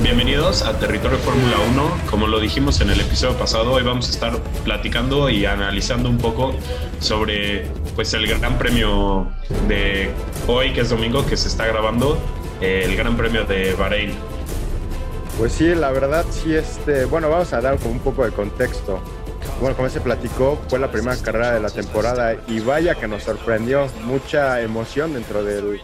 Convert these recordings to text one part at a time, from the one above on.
Bienvenidos a Territorio Fórmula 1. Como lo dijimos en el episodio pasado, hoy vamos a estar platicando y analizando un poco sobre pues el Gran Premio de hoy, que es domingo, que se está grabando, eh, el Gran Premio de Bahrein. Pues sí, la verdad sí, este, bueno, vamos a dar un poco de contexto. Bueno, como se platicó, fue la primera carrera de la temporada y vaya que nos sorprendió, mucha emoción dentro del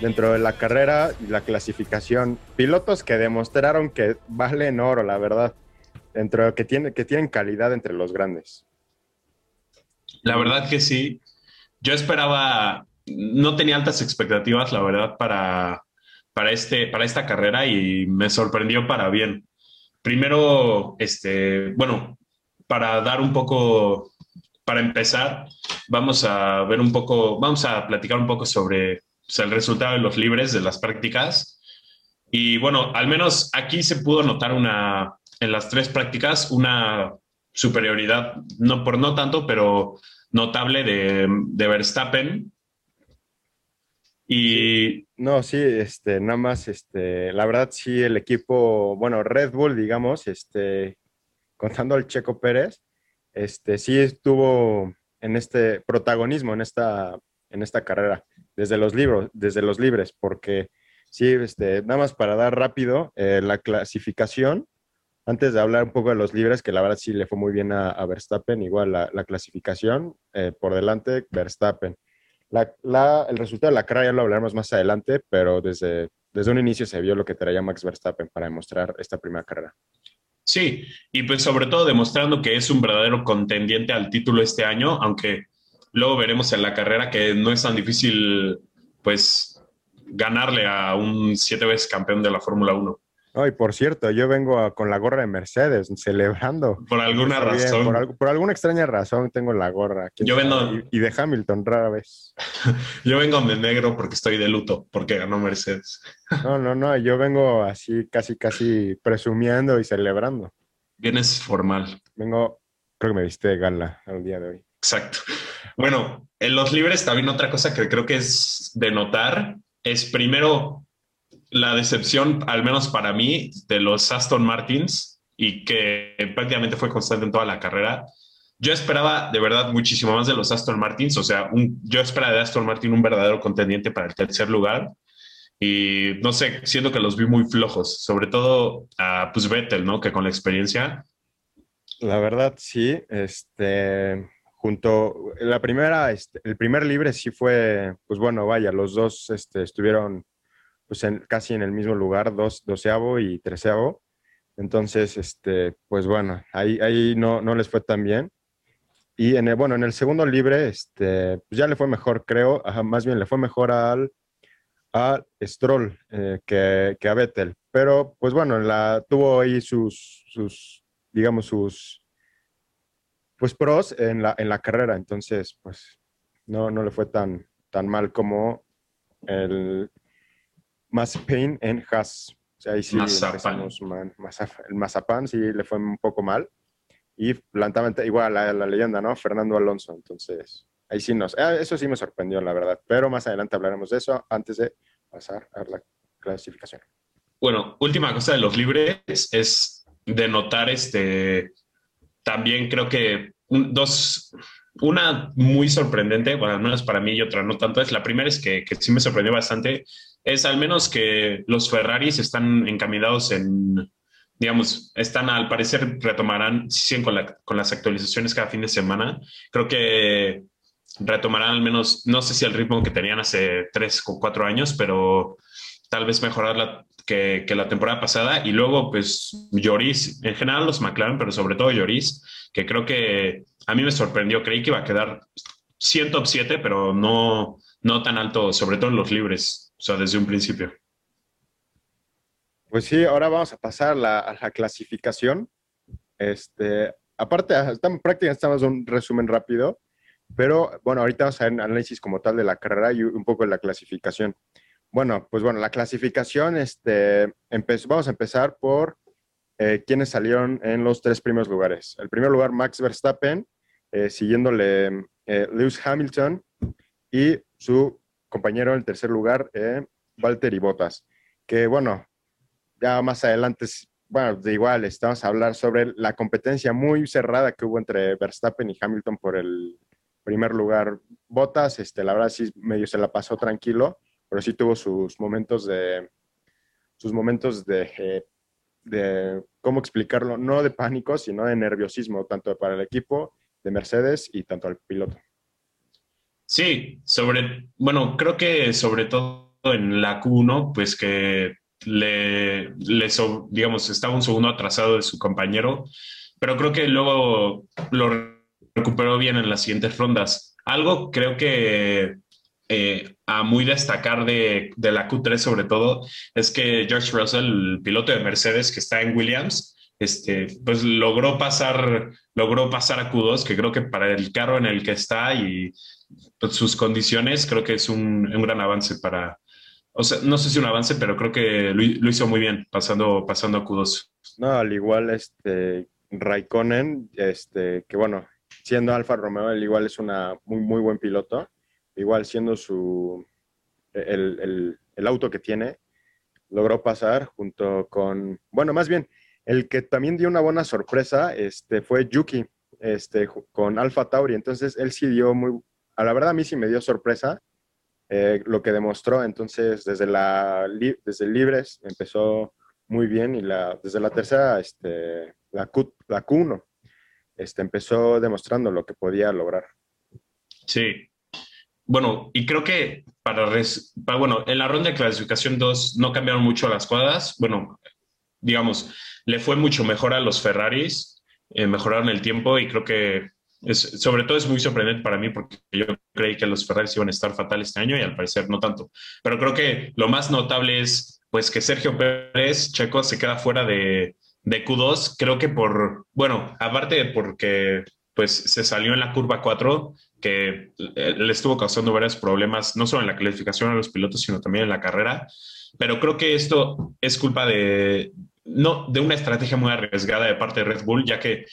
dentro de la carrera y la clasificación. Pilotos que demostraron que valen oro, la verdad, dentro de que, tiene, que tienen calidad entre los grandes. La verdad que sí. Yo esperaba, no tenía altas expectativas, la verdad, para, para, este, para esta carrera y me sorprendió para bien. Primero, este, bueno, para dar un poco, para empezar, vamos a ver un poco, vamos a platicar un poco sobre el resultado de los libres de las prácticas. Y bueno, al menos aquí se pudo notar una, en las tres prácticas, una superioridad, no por no tanto, pero notable de, de Verstappen. Y no, sí, este, nada más, este, la verdad sí, el equipo, bueno, Red Bull, digamos, este, contando al Checo Pérez, este, sí estuvo en este protagonismo en esta, en esta carrera desde los libros, desde los libres, porque sí, este, nada más para dar rápido eh, la clasificación, antes de hablar un poco de los libres, que la verdad sí le fue muy bien a, Verstappen, igual la, clasificación, eh, por delante Verstappen. La, el resultado de la carrera ya lo hablaremos más adelante, pero desde, desde un inicio se vio lo que traía Max Verstappen para demostrar esta primera carrera. Sí, y pues sobre todo demostrando que es un verdadero contendiente al título este año, aunque luego veremos en la carrera que no es tan difícil, pues, ganarle a un siete veces campeón de la Fórmula 1. Ay, por cierto, yo vengo con la gorra de Mercedes, celebrando. Por alguna razón. Por, alguna extraña razón tengo la gorra. Yo vengo... Y, de Hamilton rara vez. yo vengo de negro porque estoy de luto, porque ganó Mercedes. no, no, no, yo vengo así casi, casi presumiendo y celebrando. Vienes formal. Vengo, creo que me viste de gala el día de hoy. Exacto. Bueno, en los libres también otra cosa que creo que es de notar es primero la decepción, al menos para mí, de los Aston Martins y que prácticamente fue constante en toda la carrera. Yo esperaba de verdad muchísimo más de los Aston Martins, o sea, yo esperaba de Aston Martin un verdadero contendiente para el tercer lugar y no sé, siento que los vi muy flojos, sobre todo a pues Vettel, ¿no? Que con la experiencia. La verdad, sí, este, junto, la primera, este, el primer libre sí fue, pues bueno, vaya, los dos este, estuvieron pues casi en el mismo lugar, dos, doceavo y treceavo. Entonces, este, pues bueno, ahí, ahí no, no les fue tan bien. Y en el, bueno, en el segundo libre, este, pues ya le fue mejor, creo, más bien le fue mejor al, a Stroll eh, que, que, a Vettel. Pero, pues bueno, tuvo ahí sus, sus digamos, sus pues pros en la, en la carrera, entonces pues no, no le fue tan, tan mal como el Mazepin en Haas. O sea, ahí sí Mazapán. el Mazapán sí le fue un poco mal. Y plantamente, igual la, la leyenda, ¿no? Fernando Alonso. Entonces, ahí sí nos... Eh, eso sí me sorprendió, la verdad. Pero más adelante hablaremos de eso antes de pasar a la clasificación. Bueno, última cosa de los libres es de notar este también creo que dos, una muy sorprendente, bueno, al menos para mí y otra no tanto, es la primera es que, que sí me sorprendió bastante, es al menos que los Ferraris están encaminados en, digamos, están al parecer retomarán, con, la, con las actualizaciones cada fin de semana, creo que retomarán al menos, no sé si el ritmo que tenían hace tres o cuatro años, pero tal vez mejorar la, que, la temporada pasada. Y luego, pues, Lloris, en general los McLaren, pero sobre todo Lloris, que creo que a mí me sorprendió. Creí que iba a quedar 100 top 7, pero no, no tan alto, sobre todo en los libres, o sea, desde un principio. Pues sí, ahora vamos a pasar la, a la clasificación. Este, aparte, estamos, prácticamente estamos un resumen rápido, pero bueno, ahorita vamos a un análisis como tal de la carrera y un poco de la clasificación. Bueno, pues bueno, la clasificación, este, vamos a empezar por eh, quienes salieron en los tres primeros lugares. El primer lugar, Max Verstappen, eh, siguiéndole eh, Lewis Hamilton y su compañero en tercer lugar, eh, Valtteri Bottas, que bueno, ya más adelante, bueno, de igual, estamos a hablar sobre la competencia muy cerrada que hubo entre Verstappen y Hamilton por el primer lugar. Bottas, este, la verdad sí medio se la pasó tranquilo, pero sí tuvo sus momentos de, sus momentos de, de, ¿cómo explicarlo? No de pánico, sino de nerviosismo, tanto para el equipo de Mercedes y tanto al piloto. Sí, sobre, bueno, creo que sobre todo en la Q1, pues que le, le digamos, estaba un segundo atrasado de su compañero, pero creo que luego lo recuperó bien en las siguientes rondas. Algo creo que eh, a muy destacar de, de, la Q3 sobre todo es que George Russell, el piloto de Mercedes que está en Williams, este, pues logró pasar, logró pasar a Q2, que creo que para el carro en el que está y sus condiciones, creo que es un, un, gran avance para, o sea, no sé si un avance, pero creo que lo, lo, hizo muy bien pasando, pasando a Q2. No, al igual este Raikkonen, este, que bueno, siendo Alfa Romeo, él igual es una muy, muy buen piloto, igual siendo su, el, el, el auto que tiene, logró pasar junto con, bueno, más bien, el que también dio una buena sorpresa este, fue Yuki este, con Alfa Tauri. Entonces, él sí dio muy, a la verdad a mí sí me dio sorpresa eh, lo que demostró. Entonces, desde, la, desde Libres empezó muy bien y desde la tercera, este, la, Q, la Q1, este, empezó demostrando lo que podía lograr. Sí. Bueno, y creo que para, res, para bueno, en la ronda de clasificación 2 no cambiaron mucho las cuadras. Bueno, digamos, le fue mucho mejor a los Ferraris, eh, mejoraron el tiempo y creo que es, sobre todo es muy sorprendente para mí porque yo creí que los Ferraris iban a estar fatal este año y al parecer no tanto. Pero creo que lo más notable es pues que Sergio Pérez, Checo, se queda fuera de, de Q2, creo que por, bueno, aparte de porque pues se salió en la curva 4, que eh, le estuvo causando varios problemas, no solo en la clasificación a los pilotos, sino también en la carrera. Pero creo que esto es culpa de, no, de una estrategia muy arriesgada de parte de Red Bull, ya que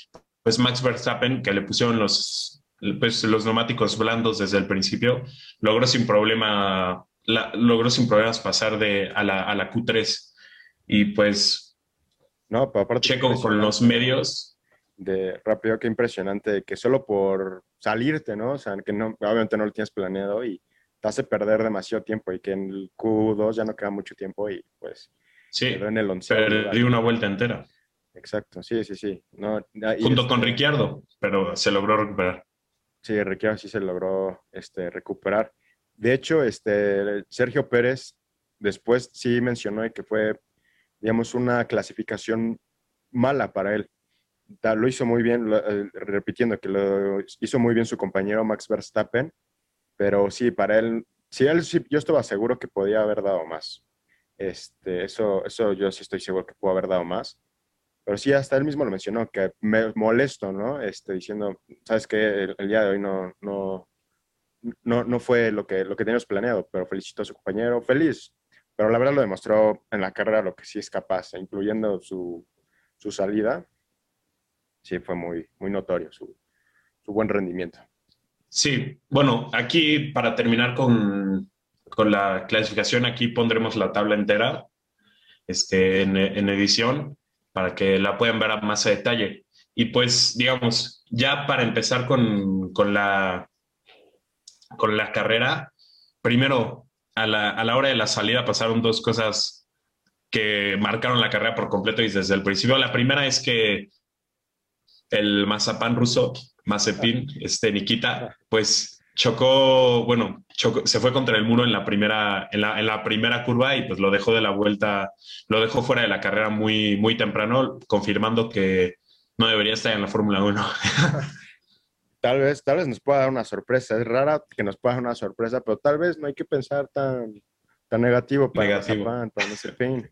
pues Max Verstappen, que le pusieron los, pues, los neumáticos blandos desde el principio, logró sin problema, la, logró sin problemas pasar de, a, la, a la Q3. Y pues no, aparte Checo con los medios. De rápido, qué impresionante, que solo por salirte, ¿no? O sea, que no, obviamente no lo tienes planeado y te hace perder demasiado tiempo y que en el Q2 ya no queda mucho tiempo y pues Sí, en el perdí una vuelta entera. Exacto, sí, sí, sí. No, Junto este con Ricciardo, pero se logró recuperar. Sí, Ricciardo sí se logró este, recuperar. De hecho, este, Sergio Pérez después sí mencionó que fue, digamos, una clasificación mala para él. Lo hizo muy bien, eh, repitiendo que lo hizo muy bien su compañero Max Verstappen, pero sí, para él, sí, él sí, yo estaba seguro que podía haber dado más. Este, eso, eso yo sí estoy seguro que pudo haber dado más. Pero sí, hasta él mismo lo mencionó, que me molesto, ¿no? Este, diciendo, sabes que el, día de hoy no, no, no, no, fue lo que, lo que teníamos planeado, pero felicito a su compañero, feliz. Pero la verdad lo demostró en la carrera lo que sí es capaz, incluyendo su, su salida. Sí, fue muy, muy notorio su, su buen rendimiento. Sí, bueno, aquí para terminar con, con la clasificación aquí pondremos la tabla entera este, en, en, edición para que la puedan ver a más detalle. Y pues, digamos, ya para empezar con, con la, con la carrera, primero, a la, a la hora de la salida pasaron dos cosas que marcaron la carrera por completo y desde el principio. La primera es que el mazapán ruso, Mazepin, este Nikita, pues chocó, bueno, chocó, se fue contra el muro en la primera, en la, en la, primera curva y pues lo dejó de la vuelta, lo dejó fuera de la carrera muy, muy temprano, confirmando que no debería estar en la Fórmula 1. tal vez, tal vez nos pueda dar una sorpresa. Es rara que nos pueda dar una sorpresa, pero tal vez no hay que pensar tan, tan negativo para negativo. Para ese fin.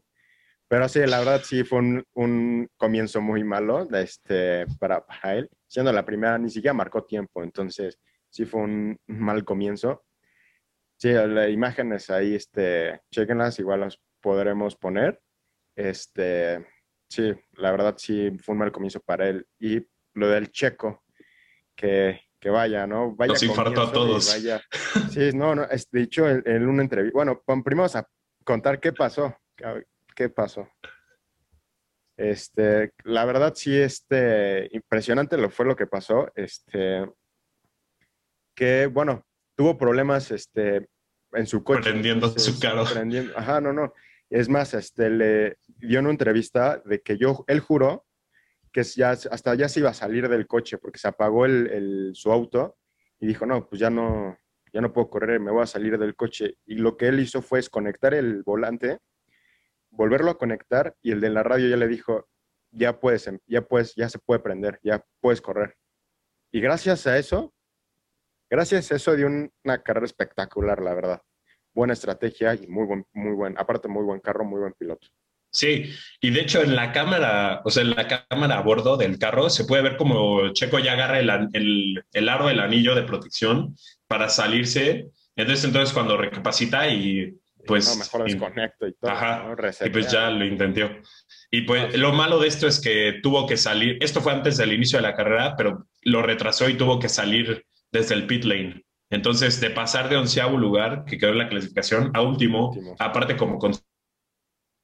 Pero sí, la verdad sí fue un, un comienzo muy malo este, para, para él. Siendo la primera, ni siquiera marcó tiempo. Entonces, sí fue un mal comienzo. Sí, las imágenes ahí, este, chequenlas, igual las podremos poner. Este, sí, la verdad sí fue un mal comienzo para él. Y lo del checo, que, que vaya, ¿no? Vaya Nos infartó a todos. Vaya. Sí, no, no, es, de hecho, en, una entrevista, bueno, primero a contar qué pasó, qué pasó. Este, la verdad sí, este, impresionante lo fue lo que pasó, este, que, bueno, tuvo problemas, este, en su coche. Prendiendo su carro. Ajá, no, no. Es más, este, le dio una entrevista de que yo, él juró que ya, hasta ya se iba a salir del coche porque se apagó el, su auto y dijo, no, pues ya no, ya no puedo correr, me voy a salir del coche. Y lo que él hizo fue desconectar el volante, volverlo a conectar y el de la radio ya le dijo, ya puedes, em, ya puedes, ya se puede prender, ya puedes correr. Y gracias a eso, gracias a eso dio una carrera espectacular, la verdad. Buena estrategia y muy buen, muy buen, aparte muy buen carro, muy buen piloto. Sí, y de hecho en la cámara, o sea, en la cámara a bordo del carro se puede ver como Checo ya agarra el, el, el aro, el anillo de protección para salirse. Entonces, entonces cuando recapacita y pues... No, mejor desconecto y todo. Ajá, y pues ya lo intentó. Y pues lo malo de esto es que tuvo que salir, esto fue antes del inicio de la carrera, pero lo retrasó y tuvo que salir desde el pit lane. Entonces, de pasar de onceavo lugar, que quedó en la clasificación, a último, último. aparte como con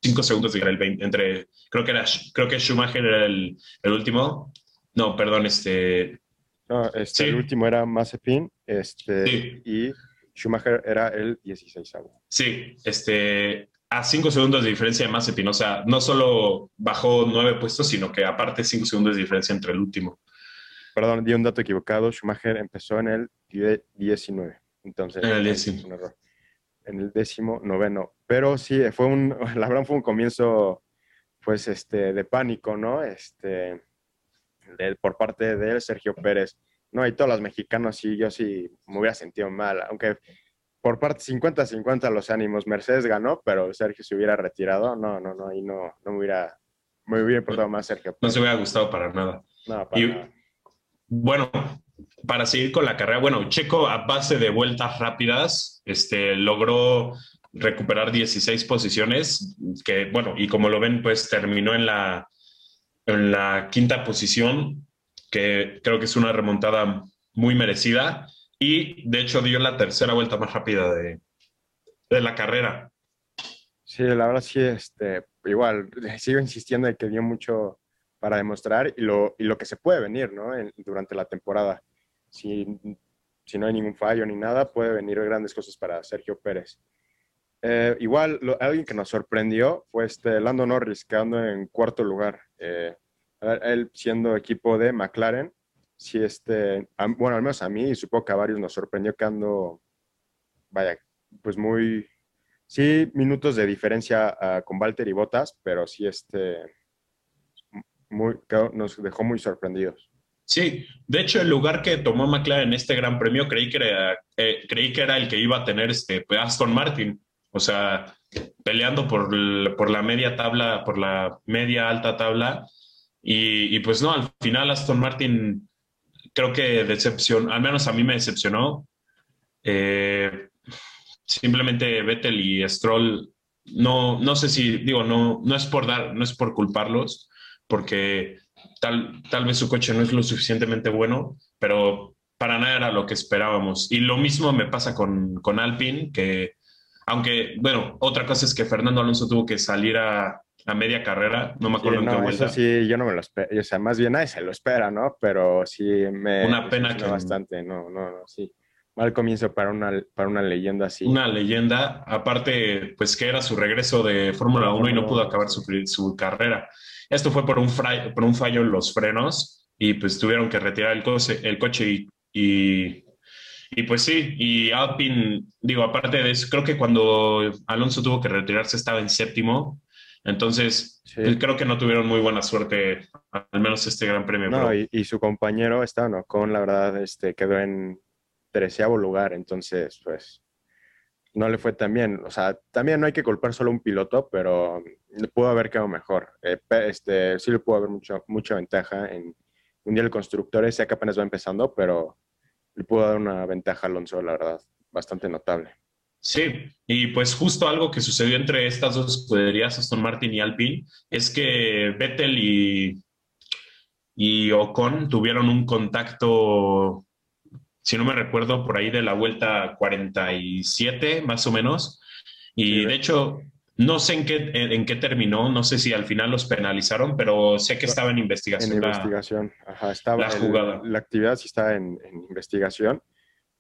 cinco segundos de el 20, entre, creo que era, creo que Schumacher era el, el último. No, perdón, este. No, este, el último era Mazepin, este, y Schumacher era el 16 Sí, este, a cinco segundos de diferencia de Mazepin, o sea, no solo bajó nueve puestos, sino que aparte cinco segundos de diferencia entre el último. Perdón, di un dato equivocado, Schumacher empezó en el 19, entonces. En el 19. Un error en el décimo noveno. Pero sí, fue un, la verdad fue un comienzo, pues, este, de pánico, ¿no? Este, por parte de Sergio Pérez. No, y todos los mexicanos, sí, yo sí me hubiera sentido mal, aunque por parte 50-50 los ánimos, Mercedes ganó, pero Sergio se hubiera retirado, no, no, no, ahí no, no me hubiera, me hubiera importado más Sergio. No se hubiera gustado para nada. No, para nada. Bueno, para seguir con la carrera, bueno, Checo a base de vueltas rápidas, este, logró recuperar 16 posiciones, que bueno, y como lo ven, pues terminó en la, en la quinta posición, que creo que es una remontada muy merecida, y de hecho dio la tercera vuelta más rápida de, de la carrera. Sí, la verdad sí, este, igual, sigo insistiendo en que dio mucho para demostrar y lo, y lo que se puede venir, ¿no? durante la temporada si, si no hay ningún fallo ni nada, puede venir grandes cosas para Sergio Pérez. Eh, igual, alguien que nos sorprendió fue este Lando Norris, quedando en cuarto lugar. Eh, él siendo equipo de McLaren, si este, bueno, al menos a mí y supongo que a varios nos sorprendió quedando, vaya, pues muy, sí, minutos de diferencia uh, con Walter y Bottas, pero sí, este, muy, nos dejó muy sorprendidos. Sí, de hecho el lugar que tomó McLaren en este Gran Premio creí que era, eh, creí que era el que iba a tener este pues, Aston Martin, o sea, peleando por, por, la media tabla, por la media alta tabla, y, pues no, al final Aston Martin creo que decepción, al menos a mí me decepcionó. Eh, simplemente Vettel y Stroll, no, no sé si, digo, no, no es por dar, no es por culparlos, porque tal, tal vez su coche no es lo suficientemente bueno, pero para nada era lo que esperábamos. Y lo mismo me pasa con, con Alpine, que aunque, bueno, otra cosa es que Fernando Alonso tuvo que salir a, a media carrera, no me acuerdo en qué vuelta. Eso sí, yo no me lo espero, o sea, más bien nadie se lo espera, ¿no? Pero sí me... Una pena que... Bastante, no, no, no, sí. Mal comienzo para una, para una leyenda así. Una leyenda, aparte, pues que era su regreso de Fórmula 1 y no pudo acabar su, su carrera. Esto fue por un, por un fallo en los frenos y pues tuvieron que retirar el coche, el coche y, y, pues sí, y Alpine, digo, aparte de eso, creo que cuando Alonso tuvo que retirarse estaba en séptimo, entonces pues, creo que no tuvieron muy buena suerte, al menos este gran premio. No, y, su compañero Esteban con la verdad, este, quedó en treceavo lugar, entonces pues no le fue tan bien. O sea, también no hay que culpar solo a un piloto, pero pudo haber quedado mejor. Eh, este, sí le pudo haber mucho, mucha ventaja en Mundial de Constructores, ya que apenas va empezando, pero le pudo dar una ventaja a Alonso, la verdad, bastante notable. Sí, y pues justo algo que sucedió entre estas dos escuderías, Aston Martin y Alpine, es que Vettel y, y Ocon tuvieron un contacto si no me recuerdo, por ahí de la vuelta 47, más o menos. Y de hecho, no sé en qué, en, qué terminó, no sé si al final los penalizaron, pero sé que estaba en investigación. En investigación, ajá, estaba la jugada. la actividad sí estaba en, investigación,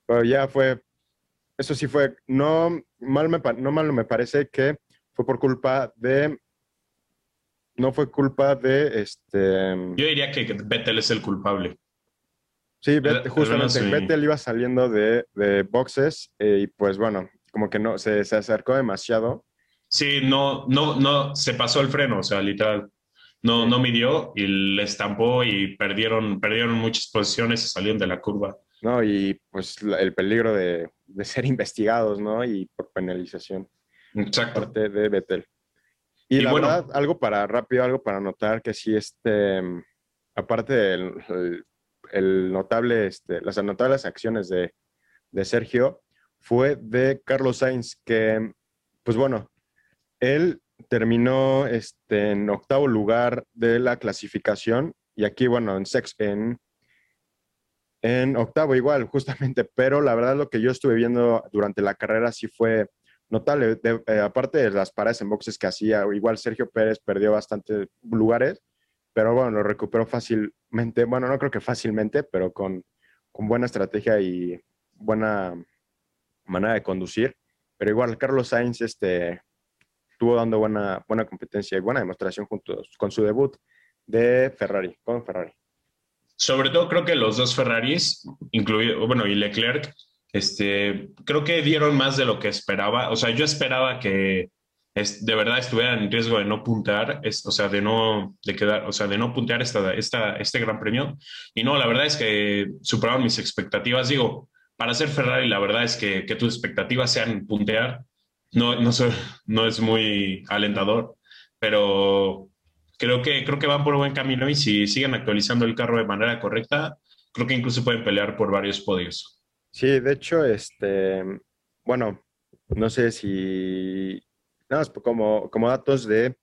pero ya fue, eso sí fue, no mal, me, no mal me parece que fue por culpa de, no fue culpa de este... Yo diría que Vettel es el culpable. Sí, justamente Vettel iba saliendo de, de boxes eh, y pues bueno, como que no, se, se acercó demasiado Sí, no, no, no, se pasó el freno, o sea, literal. No, no midió y le estampó y perdieron, perdieron muchas posiciones y salieron de la curva. No, y pues el peligro de, ser investigados, ¿no? Y por penalización. Exacto. Parte de Betel. Y, la verdad, algo para rápido, algo para notar que sí, este, aparte del el, notable, este, las notables acciones de, de Sergio, fue de Carlos Sainz, que, pues bueno, él terminó este, en octavo lugar de la clasificación y aquí, bueno, en, sex, en, en octavo igual, justamente, pero la verdad lo que yo estuve viendo durante la carrera sí fue notable, eh, aparte de las paradas en boxes que hacía, igual Sergio Pérez perdió bastantes lugares, pero bueno, lo recuperó fácilmente, bueno, no creo que fácilmente, pero con, con buena estrategia y buena manera de conducir, pero igual Carlos Sainz, este, estuvo dando buena, buena competencia y buena demostración junto con su debut de Ferrari, con Ferrari. Sobre todo creo que los dos Ferraris, incluido, bueno, y Leclerc, este, creo que dieron más de lo que esperaba. O sea, yo esperaba que es, de verdad estuvieran en riesgo de no puntear, es, o sea, de no, de quedar, o sea, de no puntear esta, esta, este gran premio. Y no, la verdad es que superaron mis expectativas. Digo, para ser Ferrari, la verdad es que, que tus expectativas sean puntear, no, no, no es muy alentador, pero creo que, creo que van por buen camino y si siguen actualizando el carro de manera correcta, creo que incluso pueden pelear por varios podios. Sí, de hecho, este, bueno, no sé si, nada más como, como datos de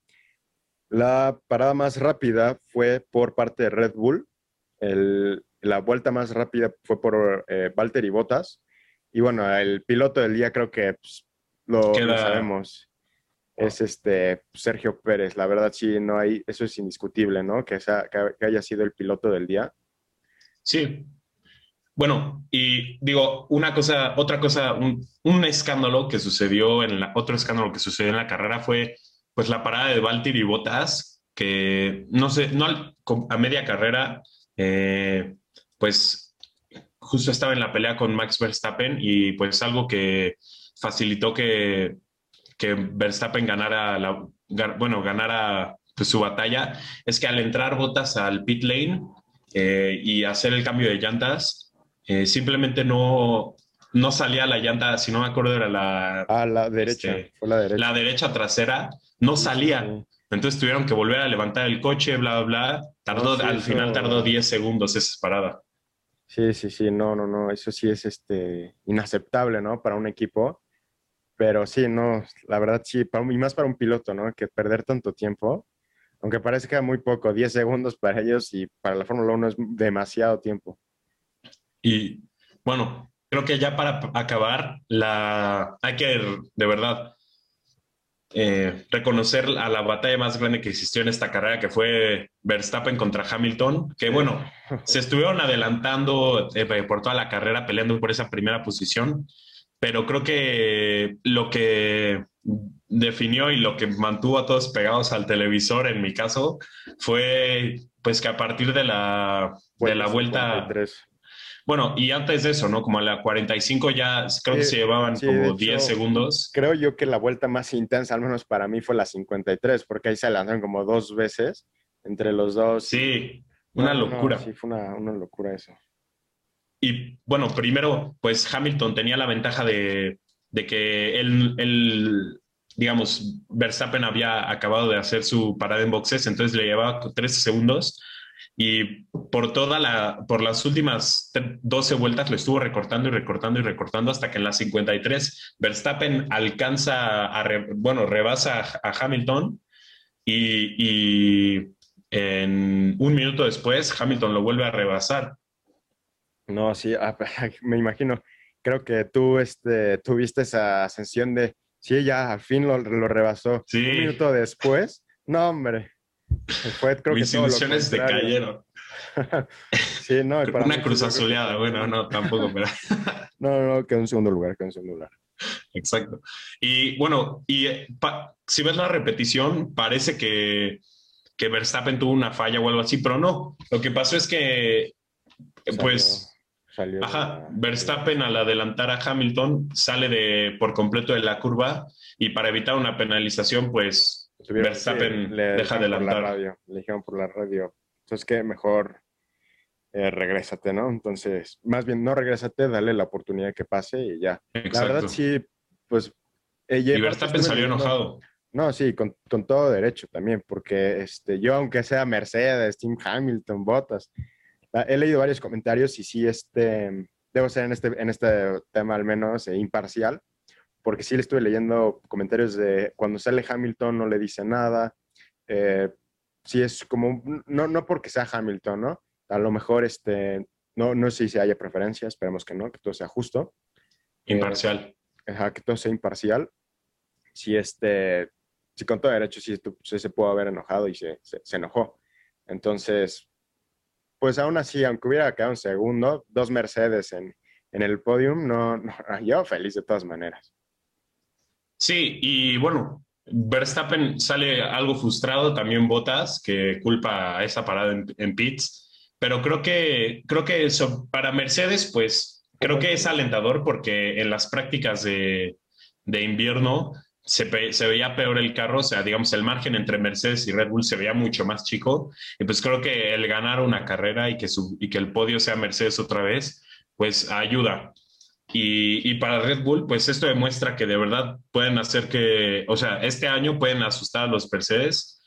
la parada más rápida fue por parte de Red Bull, el, la vuelta más rápida fue por eh, Valtteri Bottas, y bueno, el piloto del día creo que pues, lo, sabemos. Es este Sergio Pérez. La verdad, sí, no hay, eso es indiscutible, ¿no? Que, sea, que haya sido el piloto del día. Sí. Bueno, y digo, una cosa, otra cosa, un, escándalo que sucedió en la, otro escándalo que sucedió en la carrera fue pues la parada de Valtteri Bottas, que no sé, no a media carrera, eh, pues justo estaba en la pelea con Max Verstappen y pues algo que facilitó que, que Verstappen ganara, la, bueno, ganara pues, su batalla, es que al entrar botas al pit lane eh, y hacer el cambio de llantas, eh, simplemente no, no salía la llanta, si no me acuerdo era la... Ah, la derecha, este, fue la derecha. La derecha trasera, no salía. Entonces tuvieron que volver a levantar el coche, bla, bla, Tardó, al final tardó 10 segundos esa parada. Sí, sí, sí, no, no, no, eso sí es este, inaceptable, ¿no? Para un equipo. Pero sí, no, la verdad sí, y más para un piloto, ¿no? Que perder tanto tiempo, aunque parezca muy poco, 10 segundos para ellos y para la Fórmula 1 es demasiado tiempo. Y bueno, creo que ya para acabar, la, hay que de verdad eh, reconocer a la batalla más grande que existió en esta carrera, que fue Verstappen contra Hamilton, que bueno, se estuvieron adelantando eh, por toda la carrera peleando por esa primera posición pero creo que lo que definió y lo que mantuvo a todos pegados al televisor, en mi caso, fue pues que a partir de la, de la vuelta... Bueno, y antes de eso, ¿no? Como a la 45 ya creo que se llevaban como 10 segundos. Creo yo que la vuelta más intensa, al menos para mí, fue la 53, porque ahí se lanzaron como dos veces entre los dos. Sí, una locura. sí, fue una, una locura eso. Y bueno, primero, pues Hamilton tenía la ventaja de, que él, digamos, Verstappen había acabado de hacer su parada en boxes, entonces le llevaba 13 segundos y por toda la, por las últimas 12 vueltas lo estuvo recortando y recortando y recortando hasta que en las 53 Verstappen alcanza a, bueno, rebasa a, Hamilton y, y en un minuto después Hamilton lo vuelve a rebasar No, sí, ah, me imagino. Creo que tú este, tuviste esa ascensión de, sí, ya al fin lo, lo rebasó. Sí. Un minuto después, no, hombre. Fue, creo Mis que ilusiones decayeron. Sí, no, y para Una cruz que- azuleada, bueno, no, tampoco, pero No, no, quedó en segundo lugar, quedó en segundo lugar. exacto. Y bueno, y eh, si ves la repetición, parece que, que Verstappen tuvo una falla o algo así, pero no. Lo que pasó es que, eh, Salió- pues, salió Ajá, la- Verstappen al adelantar a Hamilton sale de por completo de la curva y para evitar una penalización, pues Verstappen le deja de la radio, le dijeron por la radio. Entonces, que mejor eh, regrésate, ¿no? Entonces, más bien, no regrésate, dale la oportunidad que pase y ya. La verdad, sí, pues. y aparte Verstappen salió enojado. No, sí, con, con todo derecho también, porque este, yo, aunque sea Mercedes, Tim Hamilton, Bottas, he leído varios comentarios y sí, este, debo ser en este, en este tema al menos eh, imparcial, porque sí le estuve leyendo comentarios de cuando sale Hamilton no le dice nada, eh, sí es como, no, no porque sea Hamilton, ¿no? A lo mejor, este, no, no sé si haya preferencias, esperemos que no, que todo sea justo, Imparcial. ajá, que todo sea imparcial. Si este, si con todo derecho, sí, sí se pudo haber enojado y se, se, se enojó. Entonces, pues aún así, aunque hubiera quedado un segundo, dos Mercedes en, en el podium, no, no, yo feliz de todas maneras. Sí, y bueno, Verstappen sale algo frustrado, también Bottas, que culpa a esa parada en, en pits, pero creo que, creo que eso, para Mercedes, pues creo que es alentador porque en las prácticas de, de invierno se veía peor el carro, o sea, digamos, el margen entre Mercedes y Red Bull se veía mucho más chico, y pues creo que el ganar una carrera y que, su, y que el podio sea Mercedes otra vez, pues ayuda. Y, y para Red Bull, pues esto demuestra que de verdad pueden hacer que, o sea, este año pueden asustar a los Mercedes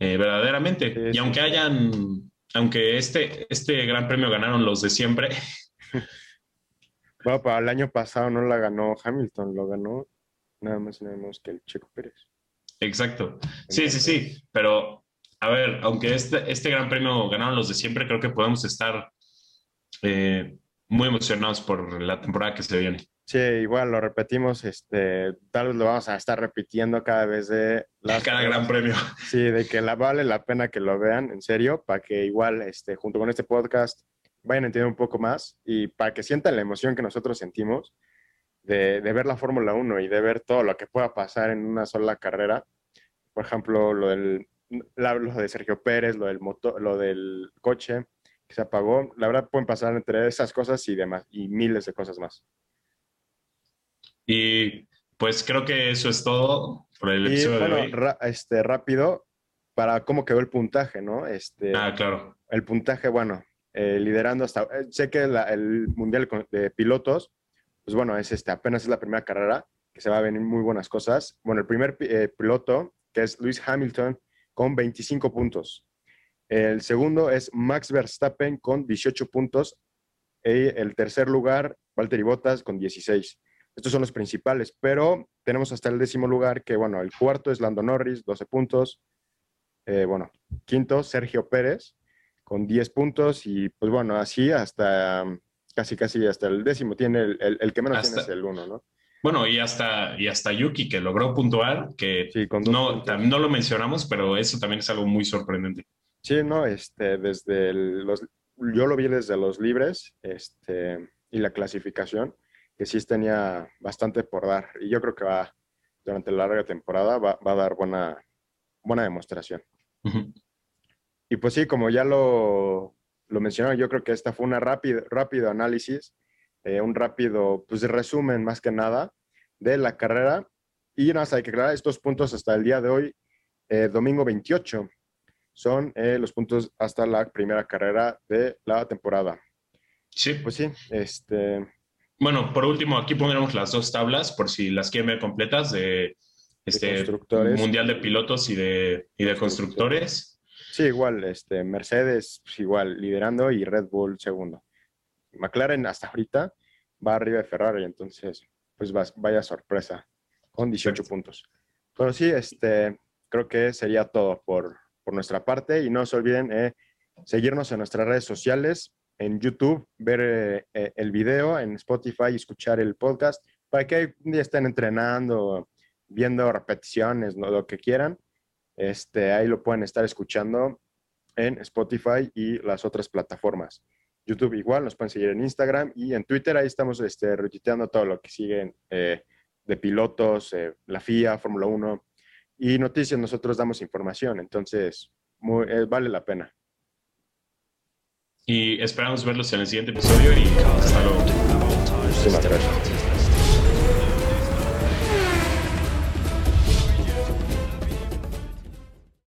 eh, verdaderamente. Sí, y aunque hayan, aunque este, este gran premio ganaron los de siempre, Bueno, para el año pasado no la ganó Hamilton, lo ganó nada más y nada menos que el Checo Pérez. exacto. Sí, sí, sí, pero a ver, aunque este, este gran premio ganaron los de siempre, creo que podemos estar eh, muy emocionados por la temporada que se viene. Sí, igual lo repetimos, este, tal vez lo vamos a estar repitiendo cada vez de las Cada gran premio. Sí, de que la, vale la pena que lo vean, en serio, para que igual, este, junto con este podcast, vayan a entender un poco más y para que sientan la emoción que nosotros sentimos de, de ver la Fórmula 1 y de ver todo lo que pueda pasar en una sola carrera. Por ejemplo, lo, del, la- lo de Sergio Pérez, lo del, motor, lo del coche que se apagó. La verdad, pueden pasar entre esas cosas y demás, y miles de cosas más. Y pues creo que eso es todo por el Y episodio bueno, de hoy. ra- este, rápido, para cómo quedó el puntaje, ¿no? Este, Ah, claro. el puntaje, bueno, eh, liderando hasta, eh, sé que la- el Mundial de Pilotos, pues bueno, es este, apenas es la primera carrera, que se va a venir muy buenas cosas. Bueno, el primer eh, piloto, que es Lewis Hamilton, con 25 puntos. El segundo es Max Verstappen con 18 puntos. Y el tercer lugar, Valtteri Bottas con 16. Estos son los principales, pero tenemos hasta el décimo lugar, que bueno, el cuarto es Lando Norris, 12 puntos. Eh, bueno, quinto, Sergio Pérez, con 10 puntos. Y pues bueno, así hasta casi, casi hasta el décimo. Tiene el, el- el que menos Hasta- tiene es el uno, ¿no? Bueno, y hasta, y hasta Yuki, que logró puntuar, que Sí, con dos no, no lo mencionamos, pero eso también es algo muy sorprendente. Sí, no, este, desde el- los, yo lo vi desde los libres, este, y la clasificación, que sí tenía bastante por dar. Y yo creo que va, durante la larga temporada, va, va a dar buena, buena demostración. Ujú. Y pues sí, como ya lo, lo mencionaron, yo creo que esta fue una rápido, rápido análisis, eh, un rápido, pues resumen más que nada de la carrera. Y nada más hay que aclarar estos puntos hasta el día de hoy, eh, domingo 28, son eh, los puntos hasta la primera carrera de la temporada. Sí, Pues sí, este, Bueno, por último, aquí pondremos las dos tablas por si las quieren ver completas de este. Mundial de Pilotos y de, y de Constructores. sí, igual, este, Mercedes pues, igual liderando y Red Bull segundo. McLaren hasta ahorita va arriba de Ferrari, entonces, pues vas- vaya sorpresa, con 18 Exacto. puntos. Pero sí, este, creo que sería todo por, por nuestra parte y no se olviden eh, seguirnos en nuestras redes sociales, en YouTube, ver eh, el video, en Spotify escuchar el podcast, para que un día estén entrenando, viendo repeticiones, lo que quieran. Este, ahí lo pueden estar escuchando en Spotify y las otras plataformas. YouTube igual, nos pueden seguir en Instagram y en Twitter, ahí estamos este, todo lo que siguen eh, de pilotos, eh, la FIA, Fórmula 1 y noticias, nosotros damos información, entonces eh, vale la pena. Y esperamos verlos en el siguiente episodio y hasta luego.